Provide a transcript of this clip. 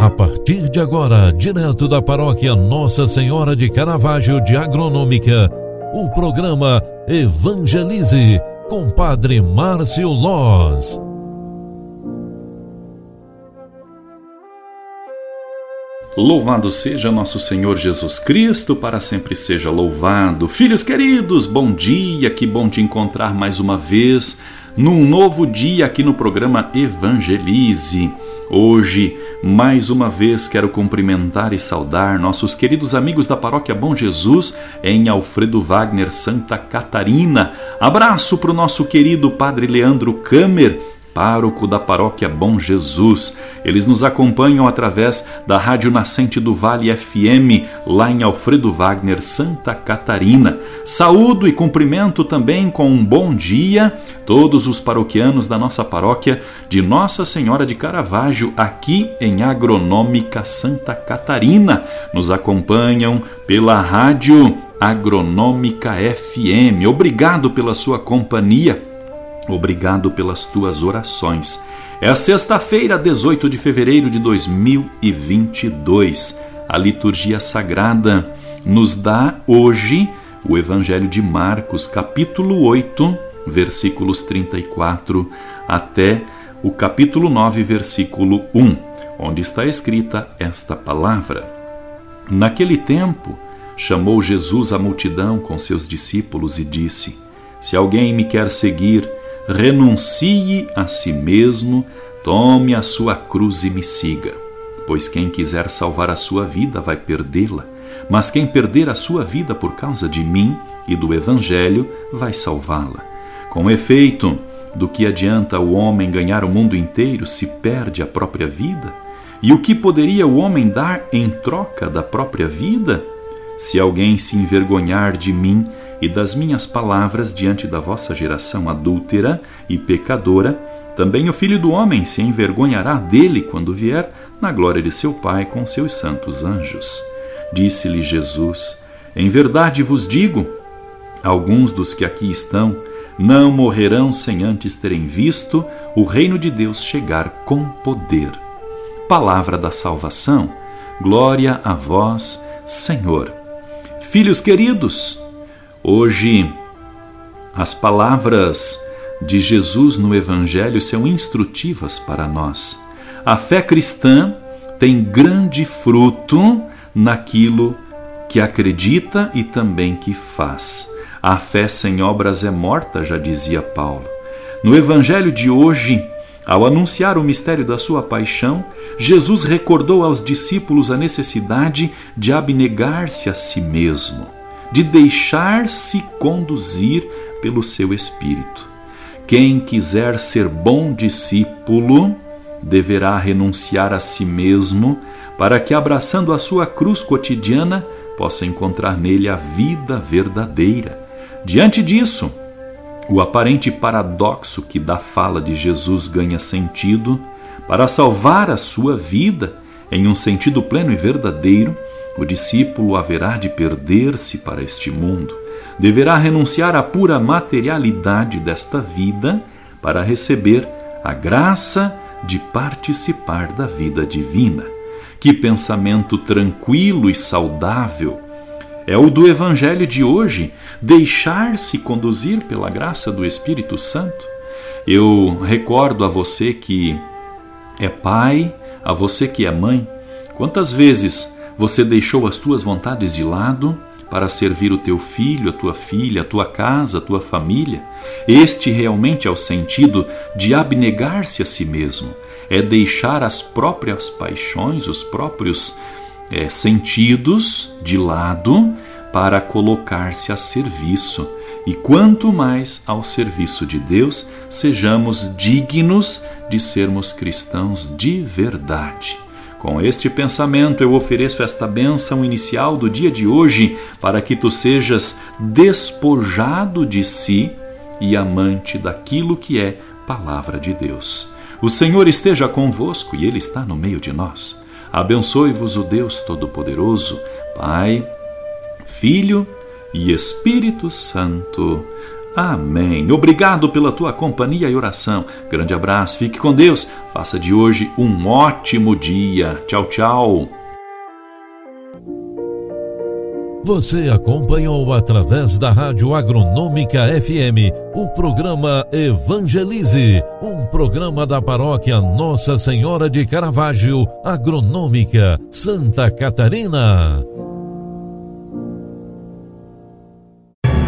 A partir de agora, direto da paróquia Nossa Senhora de Caravaggio de Agronômica, o programa Evangelize com Padre Márcio Loz. Louvado seja nosso Senhor Jesus Cristo, para sempre seja louvado. Filhos queridos, bom dia, que bom te encontrar mais uma vez num novo dia aqui no programa Evangelize. Hoje, mais uma vez, quero cumprimentar e saudar nossos queridos amigos da Paróquia Bom Jesus em Alfredo Wagner, Santa Catarina. Abraço para o nosso querido Padre Leandro Kamer pároco da paróquia Bom Jesus. Eles nos acompanham através da Rádio Nascente do Vale FM, lá em Alfredo Wagner, Santa Catarina. Saúdo e cumprimento também com um bom dia todos os paroquianos da nossa paróquia de Nossa Senhora de Caravaggio, aqui em Agronômica Santa Catarina. Nos acompanham pela Rádio Agronômica FM. Obrigado pela sua companhia Obrigado pelas tuas orações. É sexta-feira, 18 de fevereiro de 2022. A liturgia sagrada nos dá hoje o Evangelho de Marcos, capítulo 8, versículos 34 até o capítulo 9, versículo 1, onde está escrita esta palavra. Naquele tempo, chamou Jesus a multidão com seus discípulos e disse: Se alguém me quer seguir, renuncie a si mesmo, tome a sua cruz e me siga. Pois quem quiser salvar a sua vida vai perdê-la, mas quem perder a sua vida por causa de mim e do Evangelho vai salvá-la. Com efeito, do que adianta o homem ganhar o mundo inteiro se perde a própria vida? E o que poderia o homem dar em troca da própria vida? Se alguém se envergonhar de mim e das minhas palavras diante da vossa geração adúltera e pecadora, também o Filho do Homem se envergonhará dele quando vier na glória de seu Pai com seus santos anjos. Disse-lhe Jesus: Em verdade vos digo, alguns dos que aqui estão não morrerão sem antes terem visto o reino de Deus chegar com poder. Palavra da salvação, glória a vós, Senhor. Filhos queridos, Hoje, as palavras de Jesus no Evangelho são instrutivas para nós. A fé cristã tem grande fruto naquilo que acredita e também que faz. A fé sem obras é morta, já dizia Paulo. No Evangelho de hoje, ao anunciar o mistério da sua paixão, Jesus recordou aos discípulos a necessidade de abnegar-se a si mesmo de deixar-se conduzir pelo seu espírito. Quem quiser ser bom discípulo deverá renunciar a si mesmo para que, abraçando a sua cruz cotidiana, possa encontrar nele a vida verdadeira. Diante disso, o aparente paradoxo que da fala de Jesus ganha sentido para salvar a sua vida em um sentido pleno e verdadeiro o discípulo haverá de perder-se para este mundo, deverá renunciar à pura materialidade desta vida para receber a graça de participar da vida divina. Que pensamento tranquilo e saudável! É o do Evangelho de hoje, deixar-se conduzir pela graça do Espírito Santo. Eu recordo a você que é pai, a você que é mãe, quantas vezes você deixou as tuas vontades de lado para servir o teu filho, a tua filha, a tua casa, a tua família? Este realmente é o sentido de abnegar-se a si mesmo. É deixar as próprias paixões, os próprios é, sentidos de lado para colocar-se a serviço. E quanto mais ao serviço de Deus, sejamos dignos de sermos cristãos de verdade. Com este pensamento, eu ofereço esta bênção inicial do dia de hoje para que tu sejas despojado de si e amante daquilo que é palavra de Deus. O Senhor esteja convosco e Ele está no meio de nós. Abençoe-vos o Deus Todo-Poderoso, Pai, Filho e Espírito Santo. Amém. Obrigado pela tua companhia e oração. Grande abraço, fique com Deus. Faça de hoje um ótimo dia. Tchau, tchau. Você acompanhou através da Rádio Agronômica FM o programa Evangelize, um programa da paróquia Nossa Senhora de Caravaggio, Agronômica, Santa Catarina.